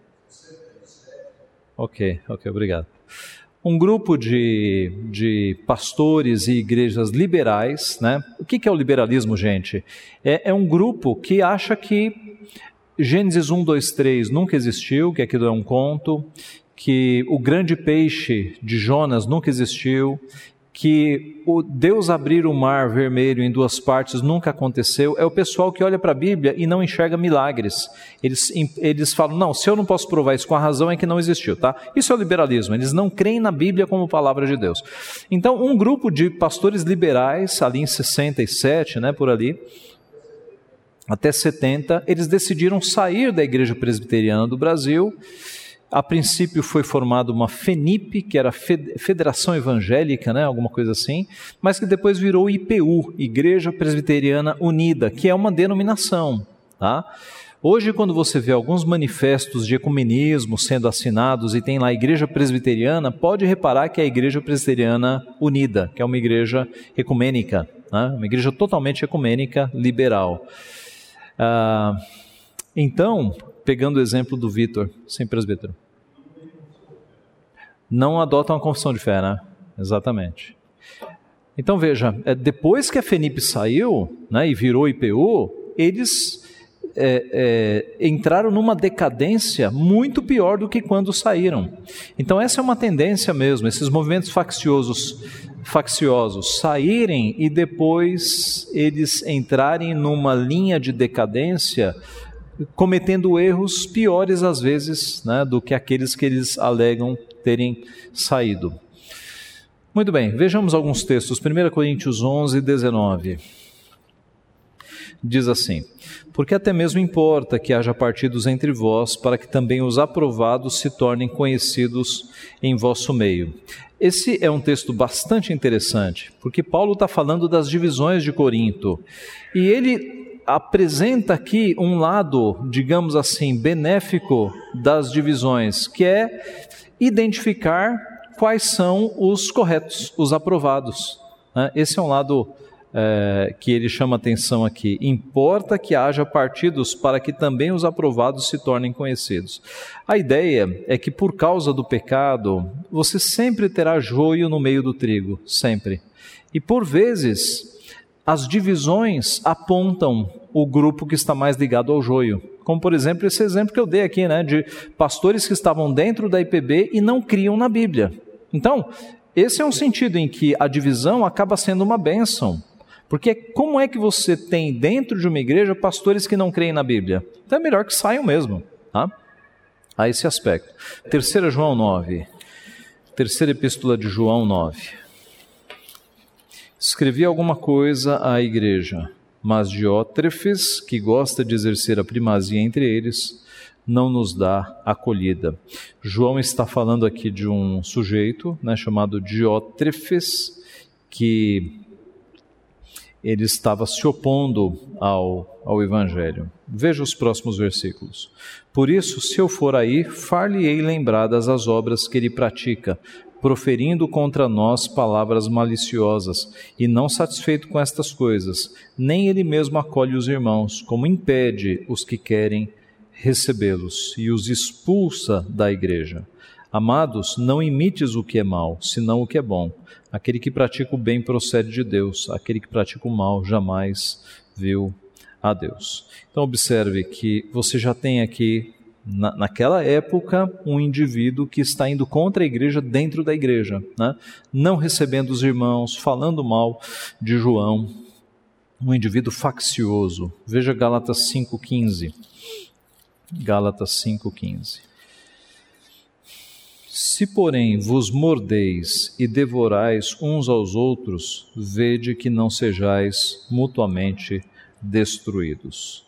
Ok, ok, obrigado. Um grupo de, de pastores e igrejas liberais, né? O que, é o liberalismo, gente? É, é um grupo que acha que Gênesis 1, 2, 3 nunca existiu, que aquilo é um conto, que o grande peixe de Jonas nunca existiu, que o Deus abrir o mar vermelho em duas partes nunca aconteceu, é o pessoal que olha para a Bíblia e não enxerga milagres. Eles, eles falam, não, se eu não posso provar isso com a razão é que não existiu, tá? Isso é o liberalismo, eles não creem na Bíblia como palavra de Deus. Então, um grupo de pastores liberais, ali em 67, né, por ali, até 70, eles decidiram sair da Igreja Presbiteriana do Brasil a princípio foi formada uma FENIP, que era Federação Evangélica, né, alguma coisa assim, mas que depois virou IPU, Igreja Presbiteriana Unida, que é uma denominação. Tá? Hoje, quando você vê alguns manifestos de ecumenismo sendo assinados e tem lá Igreja Presbiteriana, pode reparar que é a Igreja Presbiteriana Unida, que é uma igreja ecumênica, né? uma igreja totalmente ecumênica, liberal. Ah, então, pegando o exemplo do Vitor, sem presbítero. Não adotam a confissão de fé, né? Exatamente. Então veja, é, depois que a FENIP saiu né, e virou IPU, eles é, é, entraram numa decadência muito pior do que quando saíram. Então essa é uma tendência mesmo, esses movimentos facciosos, facciosos saírem e depois eles entrarem numa linha de decadência cometendo erros piores às vezes né, do que aqueles que eles alegam terem saído. Muito bem, vejamos alguns textos. 1 Coríntios 11, 19. Diz assim: Porque até mesmo importa que haja partidos entre vós, para que também os aprovados se tornem conhecidos em vosso meio. Esse é um texto bastante interessante, porque Paulo está falando das divisões de Corinto. E ele apresenta aqui um lado, digamos assim, benéfico das divisões, que é identificar quais são os corretos, os aprovados. Né? Esse é um lado é, que ele chama atenção aqui. Importa que haja partidos para que também os aprovados se tornem conhecidos. A ideia é que por causa do pecado, você sempre terá joio no meio do trigo, sempre. E por vezes, as divisões apontam o grupo que está mais ligado ao joio. Como, por exemplo, esse exemplo que eu dei aqui, né, de pastores que estavam dentro da IPB e não criam na Bíblia. Então, esse é um sentido em que a divisão acaba sendo uma bênção. Porque como é que você tem dentro de uma igreja pastores que não creem na Bíblia? Então é melhor que saiam mesmo. Tá? A esse aspecto. Terceira João 9. Terceira epístola de João 9. Escrevi alguma coisa à igreja, mas Diótrefes, que gosta de exercer a primazia entre eles, não nos dá acolhida. João está falando aqui de um sujeito né, chamado Diótrefes, que ele estava se opondo ao, ao Evangelho. Veja os próximos versículos. Por isso, se eu for aí, far-lhe-ei lembradas as obras que ele pratica, proferindo contra nós palavras maliciosas, e não satisfeito com estas coisas, nem ele mesmo acolhe os irmãos, como impede os que querem recebê-los e os expulsa da igreja. Amados, não imites o que é mal, senão o que é bom. Aquele que pratica o bem procede de Deus, aquele que pratica o mal jamais viu a Deus. Então, observe que você já tem aqui na, naquela época, um indivíduo que está indo contra a igreja dentro da igreja, né? não recebendo os irmãos, falando mal de João, um indivíduo faccioso. Veja Gálatas 5,15. Gálatas 5,15. Se, porém, vos mordeis e devorais uns aos outros, vede que não sejais mutuamente destruídos.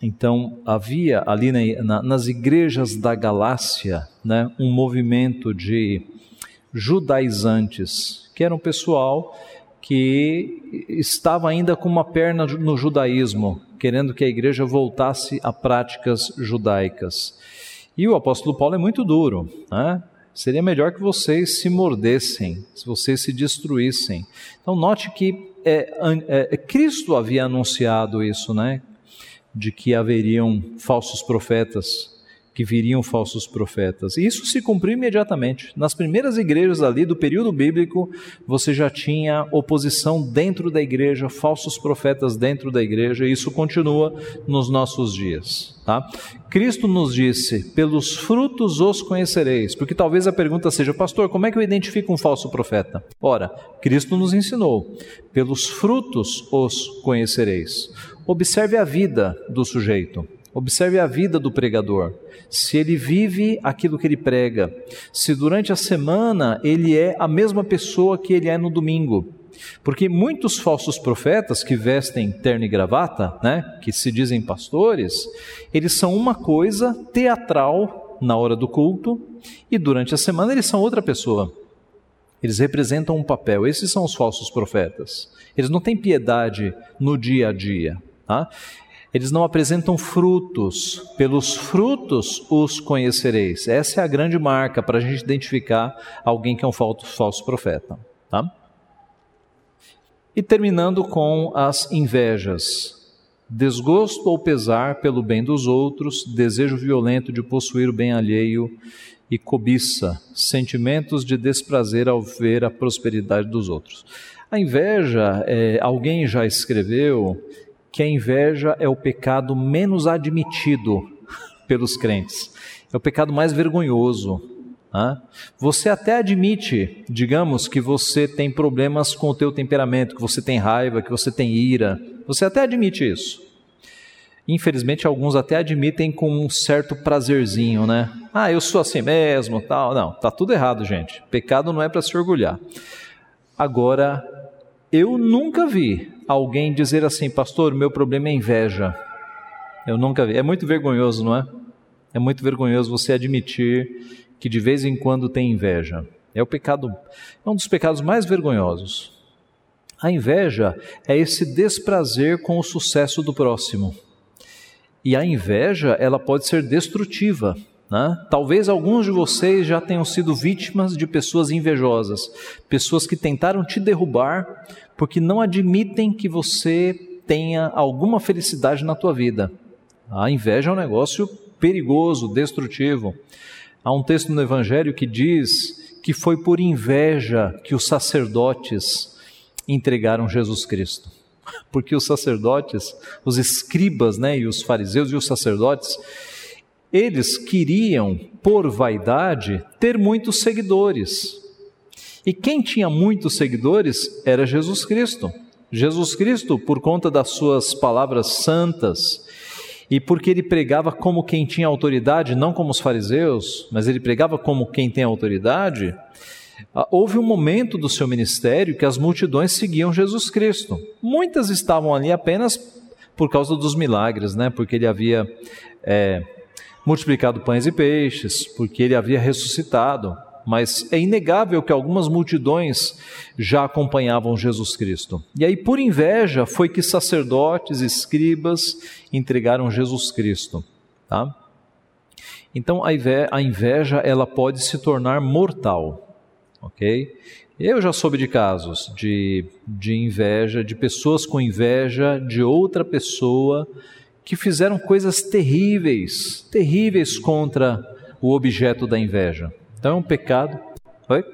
Então, havia ali na, na, nas igrejas da Galácia né, um movimento de judaizantes, que era um pessoal que estava ainda com uma perna no judaísmo, querendo que a igreja voltasse a práticas judaicas. E o apóstolo Paulo é muito duro, né? Seria melhor que vocês se mordessem, se vocês se destruíssem. Então, note que é, é, Cristo havia anunciado isso, né? De que haveriam falsos profetas que viriam falsos profetas. E isso se cumpriu imediatamente. Nas primeiras igrejas ali do período bíblico, você já tinha oposição dentro da igreja, falsos profetas dentro da igreja, e isso continua nos nossos dias. Tá? Cristo nos disse: pelos frutos os conhecereis. Porque talvez a pergunta seja, pastor, como é que eu identifico um falso profeta? Ora, Cristo nos ensinou: pelos frutos os conhecereis. Observe a vida do sujeito. Observe a vida do pregador. Se ele vive aquilo que ele prega, se durante a semana ele é a mesma pessoa que ele é no domingo. Porque muitos falsos profetas que vestem terno e gravata, né, que se dizem pastores, eles são uma coisa teatral na hora do culto e durante a semana eles são outra pessoa. Eles representam um papel. Esses são os falsos profetas. Eles não têm piedade no dia a dia. Tá? Eles não apresentam frutos, pelos frutos os conhecereis. Essa é a grande marca para a gente identificar alguém que é um falso profeta. Tá? E terminando com as invejas. Desgosto ou pesar pelo bem dos outros, desejo violento de possuir o bem alheio e cobiça, sentimentos de desprazer ao ver a prosperidade dos outros. A inveja, é, alguém já escreveu que a inveja é o pecado menos admitido pelos crentes. É o pecado mais vergonhoso. Né? Você até admite, digamos, que você tem problemas com o teu temperamento, que você tem raiva, que você tem ira. Você até admite isso. Infelizmente, alguns até admitem com um certo prazerzinho, né? Ah, eu sou assim mesmo, tal. Não, tá tudo errado, gente. Pecado não é para se orgulhar. Agora, eu nunca vi alguém dizer assim, pastor, meu problema é inveja. Eu nunca vi. É muito vergonhoso, não é? É muito vergonhoso você admitir que de vez em quando tem inveja. É o pecado, é um dos pecados mais vergonhosos. A inveja é esse desprazer com o sucesso do próximo. E a inveja, ela pode ser destrutiva. Né? Talvez alguns de vocês já tenham sido vítimas de pessoas invejosas, pessoas que tentaram te derrubar porque não admitem que você tenha alguma felicidade na tua vida. A inveja é um negócio perigoso, destrutivo. Há um texto no Evangelho que diz que foi por inveja que os sacerdotes entregaram Jesus Cristo. Porque os sacerdotes, os escribas, né, e os fariseus e os sacerdotes, eles queriam, por vaidade, ter muitos seguidores. E quem tinha muitos seguidores era Jesus Cristo. Jesus Cristo, por conta das suas palavras santas, e porque ele pregava como quem tinha autoridade, não como os fariseus, mas ele pregava como quem tem autoridade, ah, houve um momento do seu ministério que as multidões seguiam Jesus Cristo. Muitas estavam ali apenas por causa dos milagres, né? porque ele havia é, multiplicado pães e peixes, porque ele havia ressuscitado. Mas é inegável que algumas multidões já acompanhavam Jesus Cristo. E aí, por inveja, foi que sacerdotes, escribas entregaram Jesus Cristo. Tá? Então, a inveja ela pode se tornar mortal. Ok? Eu já soube de casos de, de inveja, de pessoas com inveja de outra pessoa que fizeram coisas terríveis, terríveis contra o objeto da inveja. Então é um pecado. Oi?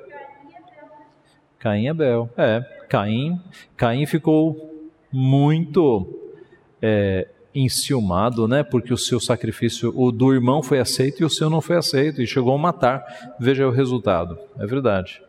Caim e Abel. É, Caim, Caim ficou muito é, enciumado, né? Porque o seu sacrifício, o do irmão foi aceito e o seu não foi aceito e chegou a matar. Veja o resultado. É verdade.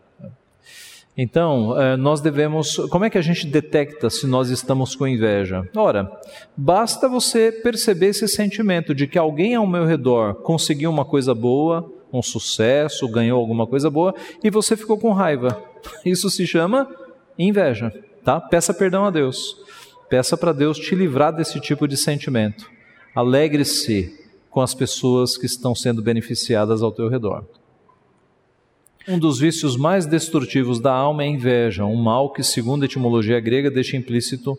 Então, eh, nós devemos. Como é que a gente detecta se nós estamos com inveja? Ora, basta você perceber esse sentimento de que alguém ao meu redor conseguiu uma coisa boa, um sucesso, ganhou alguma coisa boa e você ficou com raiva. Isso se chama inveja, tá? Peça perdão a Deus. Peça para Deus te livrar desse tipo de sentimento. Alegre-se com as pessoas que estão sendo beneficiadas ao teu redor. Um dos vícios mais destrutivos da alma é a inveja, um mal que, segundo a etimologia grega, deixa implícito,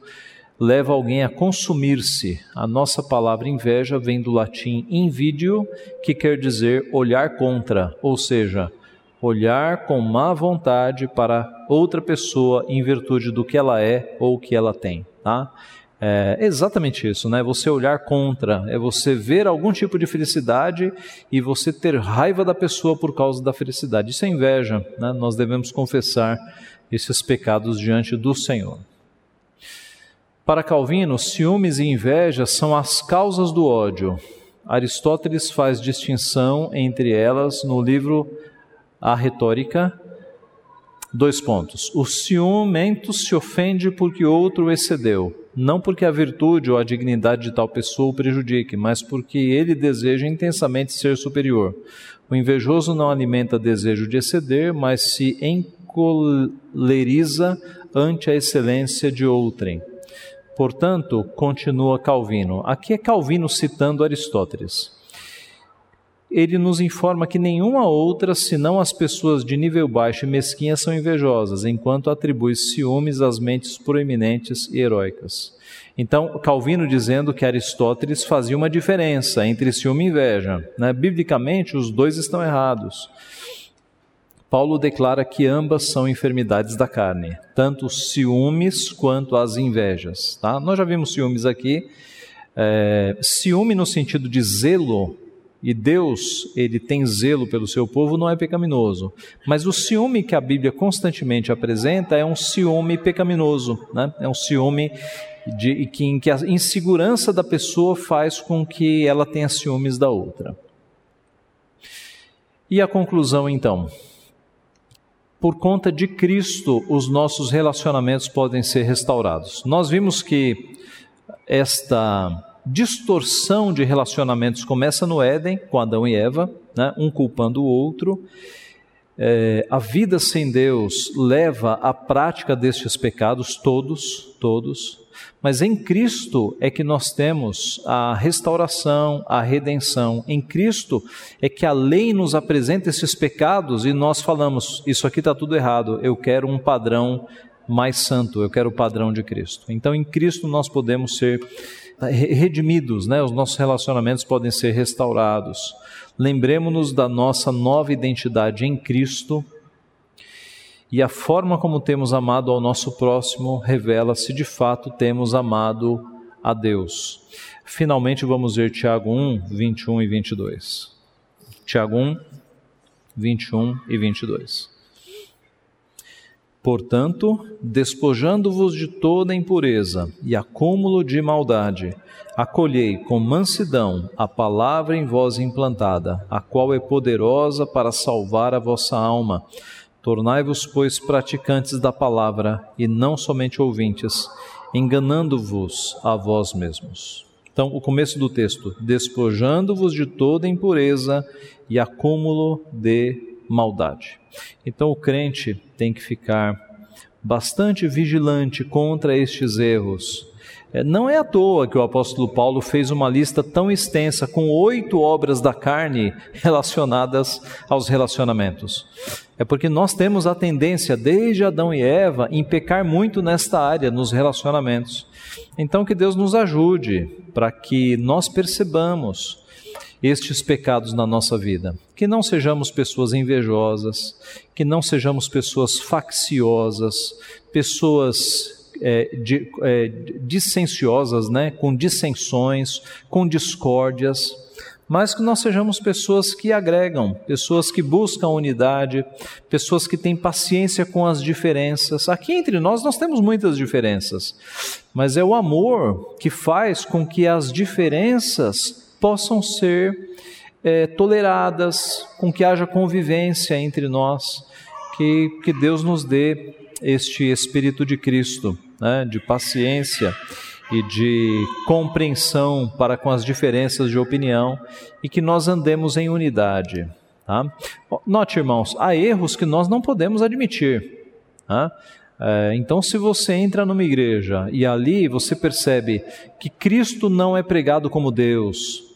leva alguém a consumir-se. A nossa palavra inveja vem do latim invidio, que quer dizer olhar contra, ou seja, olhar com má vontade para outra pessoa em virtude do que ela é ou que ela tem. Tá? É exatamente isso, né? Você olhar contra, é você ver algum tipo de felicidade e você ter raiva da pessoa por causa da felicidade. Isso é inveja, né? Nós devemos confessar esses pecados diante do Senhor. Para Calvino, ciúmes e inveja são as causas do ódio. Aristóteles faz distinção entre elas no livro A Retórica. Dois pontos. O ciumento se ofende porque outro excedeu não porque a virtude ou a dignidade de tal pessoa o prejudique, mas porque ele deseja intensamente ser superior. O invejoso não alimenta desejo de exceder, mas se encoleriza ante a excelência de outrem. Portanto, continua Calvino. Aqui é Calvino citando Aristóteles. Ele nos informa que nenhuma outra, senão as pessoas de nível baixo e mesquinha, são invejosas, enquanto atribui ciúmes às mentes proeminentes e heróicas. Então, Calvino dizendo que Aristóteles fazia uma diferença entre ciúme e inveja. Né? Biblicamente, os dois estão errados. Paulo declara que ambas são enfermidades da carne, tanto os ciúmes quanto as invejas. Tá? Nós já vimos ciúmes aqui. É, ciúme no sentido de zelo e Deus, ele tem zelo pelo seu povo, não é pecaminoso. Mas o ciúme que a Bíblia constantemente apresenta é um ciúme pecaminoso, né? é um ciúme de, que, em que a insegurança da pessoa faz com que ela tenha ciúmes da outra. E a conclusão então? Por conta de Cristo, os nossos relacionamentos podem ser restaurados. Nós vimos que esta distorção de relacionamentos começa no Éden, com Adão e Eva, né? um culpando o outro. É, a vida sem Deus leva à prática destes pecados, todos, todos. Mas em Cristo é que nós temos a restauração, a redenção. Em Cristo é que a lei nos apresenta esses pecados e nós falamos: Isso aqui está tudo errado, eu quero um padrão mais santo, eu quero o padrão de Cristo. Então em Cristo nós podemos ser redimidos, né? os nossos relacionamentos podem ser restaurados. Lembremos-nos da nossa nova identidade em Cristo e a forma como temos amado ao nosso próximo revela se de fato temos amado a Deus. Finalmente vamos ver Tiago 1, 21 e 22. Tiago 1, 21 e 22. Portanto, despojando-vos de toda impureza e acúmulo de maldade, acolhei com mansidão a palavra em vós implantada, a qual é poderosa para salvar a vossa alma. Tornai-vos, pois, praticantes da palavra e não somente ouvintes, enganando-vos a vós mesmos. Então, o começo do texto: despojando-vos de toda impureza e acúmulo de maldade. Então o crente tem que ficar bastante vigilante contra estes erros. É, não é à toa que o apóstolo Paulo fez uma lista tão extensa, com oito obras da carne relacionadas aos relacionamentos. É porque nós temos a tendência, desde Adão e Eva, em pecar muito nesta área, nos relacionamentos. Então, que Deus nos ajude para que nós percebamos estes pecados na nossa vida. Que não sejamos pessoas invejosas, que não sejamos pessoas facciosas, pessoas é, de, é, né? com dissensões, com discórdias, mas que nós sejamos pessoas que agregam, pessoas que buscam unidade, pessoas que têm paciência com as diferenças. Aqui entre nós nós temos muitas diferenças, mas é o amor que faz com que as diferenças possam ser é, toleradas, com que haja convivência entre nós, que, que Deus nos dê este Espírito de Cristo, né, de paciência e de compreensão para com as diferenças de opinião e que nós andemos em unidade. Tá? Note, irmãos, há erros que nós não podemos admitir. Tá? É, então, se você entra numa igreja e ali você percebe que Cristo não é pregado como Deus,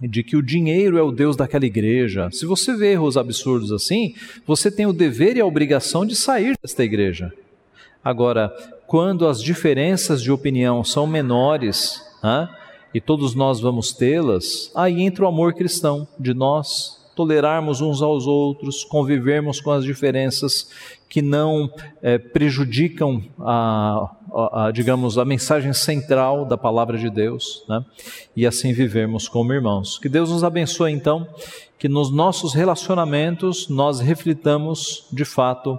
de que o dinheiro é o Deus daquela igreja. Se você vê erros absurdos assim, você tem o dever e a obrigação de sair desta igreja. Agora, quando as diferenças de opinião são menores, né, e todos nós vamos tê-las, aí entra o amor cristão de nós tolerarmos uns aos outros, convivermos com as diferenças que não é, prejudicam a, a, a, digamos, a mensagem central da palavra de Deus, né? e assim vivermos como irmãos. Que Deus nos abençoe, então, que nos nossos relacionamentos nós reflitamos de fato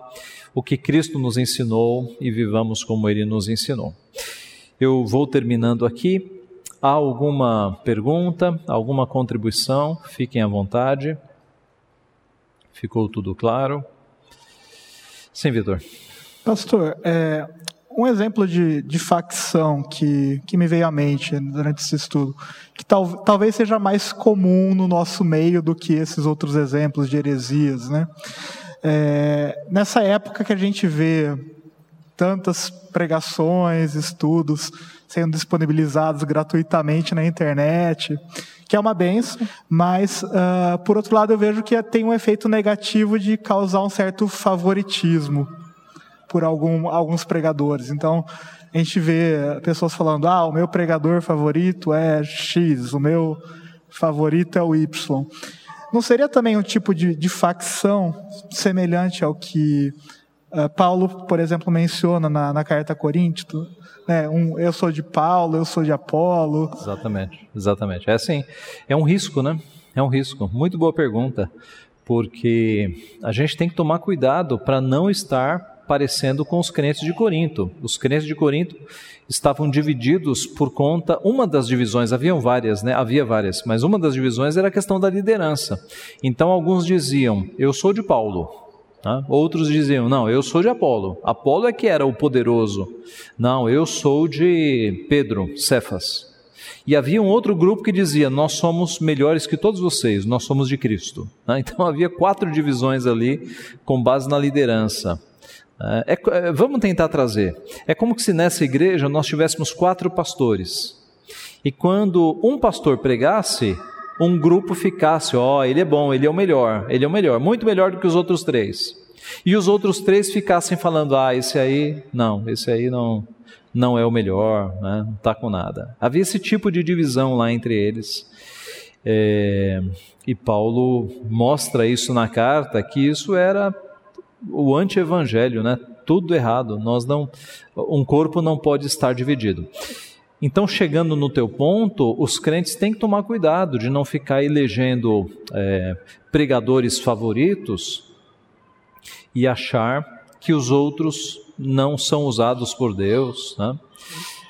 o que Cristo nos ensinou e vivamos como Ele nos ensinou. Eu vou terminando aqui. Há alguma pergunta, alguma contribuição? Fiquem à vontade. Ficou tudo claro? Sim, Vitor. Pastor, é, um exemplo de, de facção que, que me veio à mente durante esse estudo, que tal, talvez seja mais comum no nosso meio do que esses outros exemplos de heresias, né? É, nessa época que a gente vê tantas pregações, estudos sendo disponibilizados gratuitamente na internet, que é uma benção, mas, uh, por outro lado, eu vejo que tem um efeito negativo de causar um certo favoritismo por algum, alguns pregadores. Então, a gente vê pessoas falando: ah, o meu pregador favorito é X, o meu favorito é o Y. Não seria também um tipo de, de facção semelhante ao que uh, Paulo, por exemplo, menciona na, na carta a Coríntios? Né? Um, eu sou de Paulo, eu sou de Apolo. Exatamente, exatamente. É assim, é um risco, né? É um risco. Muito boa pergunta, porque a gente tem que tomar cuidado para não estar parecendo com os crentes de Corinto. Os crentes de Corinto estavam divididos por conta, uma das divisões, haviam várias, né? Havia várias, mas uma das divisões era a questão da liderança. Então alguns diziam: "Eu sou de Paulo, Tá? Outros diziam: Não, eu sou de Apolo. Apolo é que era o poderoso. Não, eu sou de Pedro, Cefas. E havia um outro grupo que dizia: Nós somos melhores que todos vocês, nós somos de Cristo. Tá? Então havia quatro divisões ali com base na liderança. É, é, vamos tentar trazer. É como se nessa igreja nós tivéssemos quatro pastores. E quando um pastor pregasse, um grupo ficasse, ó, oh, ele é bom, ele é o melhor, ele é o melhor, muito melhor do que os outros três. E os outros três ficassem falando, ah, esse aí, não, esse aí não, não é o melhor, né? não está com nada. Havia esse tipo de divisão lá entre eles. É, e Paulo mostra isso na carta, que isso era o anti-evangelho, né? tudo errado. Nós não, um corpo não pode estar dividido. Então, chegando no teu ponto, os crentes têm que tomar cuidado de não ficar elegendo é, pregadores favoritos e achar que os outros não são usados por Deus. Né?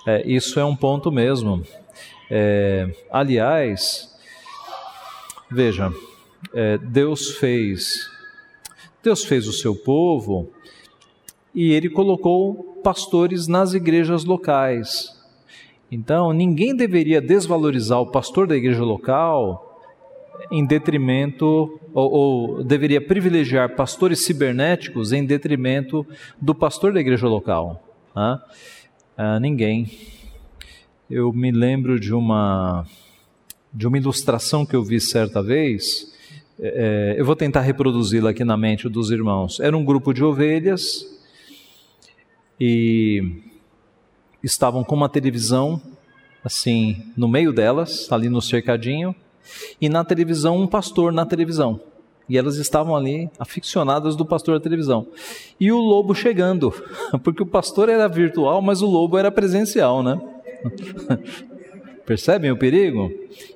É, isso é um ponto mesmo. É, aliás, veja, é, Deus fez Deus fez o seu povo e Ele colocou pastores nas igrejas locais. Então, ninguém deveria desvalorizar o pastor da igreja local em detrimento, ou, ou, deveria privilegiar pastores cibernéticos em detrimento do pastor da igreja local. Tá? Ah, ninguém. Eu me lembro de uma, de uma ilustração que eu vi certa vez. É, eu vou tentar reproduzi-la aqui na mente dos irmãos. Era um grupo de ovelhas e estavam com uma televisão assim no meio delas, ali no cercadinho, e na televisão um pastor na televisão. E elas estavam ali aficionadas do pastor da televisão. E o lobo chegando, porque o pastor era virtual, mas o lobo era presencial, né? Percebem o perigo?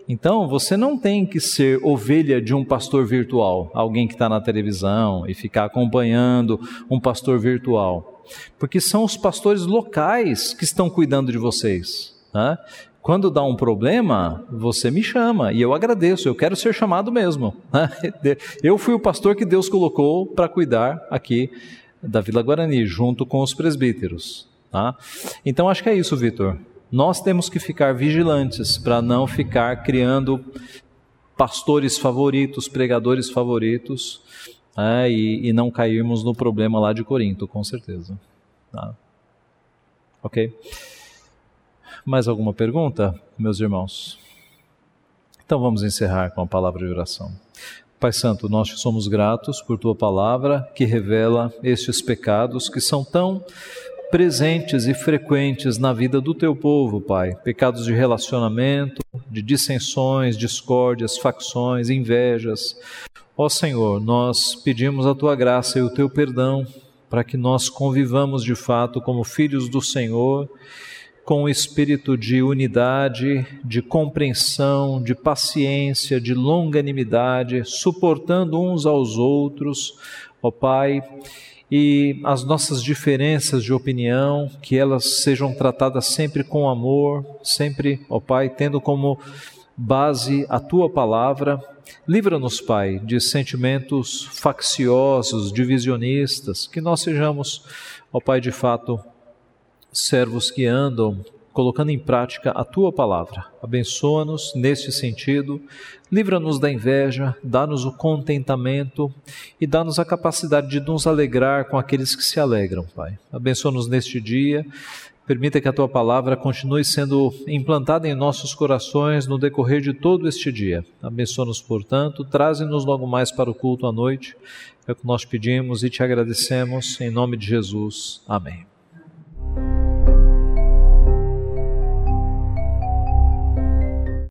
Então, você não tem que ser ovelha de um pastor virtual, alguém que está na televisão e ficar acompanhando um pastor virtual porque são os pastores locais que estão cuidando de vocês. Né? Quando dá um problema, você me chama e eu agradeço, eu quero ser chamado mesmo. Né? Eu fui o pastor que Deus colocou para cuidar aqui da Vila Guarani, junto com os presbíteros. Tá? Então acho que é isso, Vitor. Nós temos que ficar vigilantes para não ficar criando pastores favoritos, pregadores favoritos, é, e, e, não cairmos no problema lá de Corinto, com certeza. Tá? Ok? Mais alguma pergunta, meus irmãos? Então vamos encerrar com a palavra de oração. Pai Santo, nós te somos gratos por tua palavra que revela estes pecados que são tão presentes e frequentes na vida do teu povo, Pai. Pecados de relacionamento, de dissensões, discórdias, facções, invejas, Ó Senhor, nós pedimos a tua graça e o teu perdão para que nós convivamos de fato como filhos do Senhor, com o espírito de unidade, de compreensão, de paciência, de longanimidade, suportando uns aos outros, ó Pai, e as nossas diferenças de opinião, que elas sejam tratadas sempre com amor, sempre, ó Pai, tendo como base a tua palavra. Livra-nos, Pai, de sentimentos facciosos, divisionistas, que nós sejamos, ó Pai, de fato, servos que andam colocando em prática a tua palavra. Abençoa-nos neste sentido, livra-nos da inveja, dá-nos o contentamento e dá-nos a capacidade de nos alegrar com aqueles que se alegram, Pai. Abençoa-nos neste dia. Permita que a tua palavra continue sendo implantada em nossos corações no decorrer de todo este dia. Abençoa-nos, portanto, traze-nos logo mais para o culto à noite. É o que nós pedimos e te agradecemos em nome de Jesus. Amém.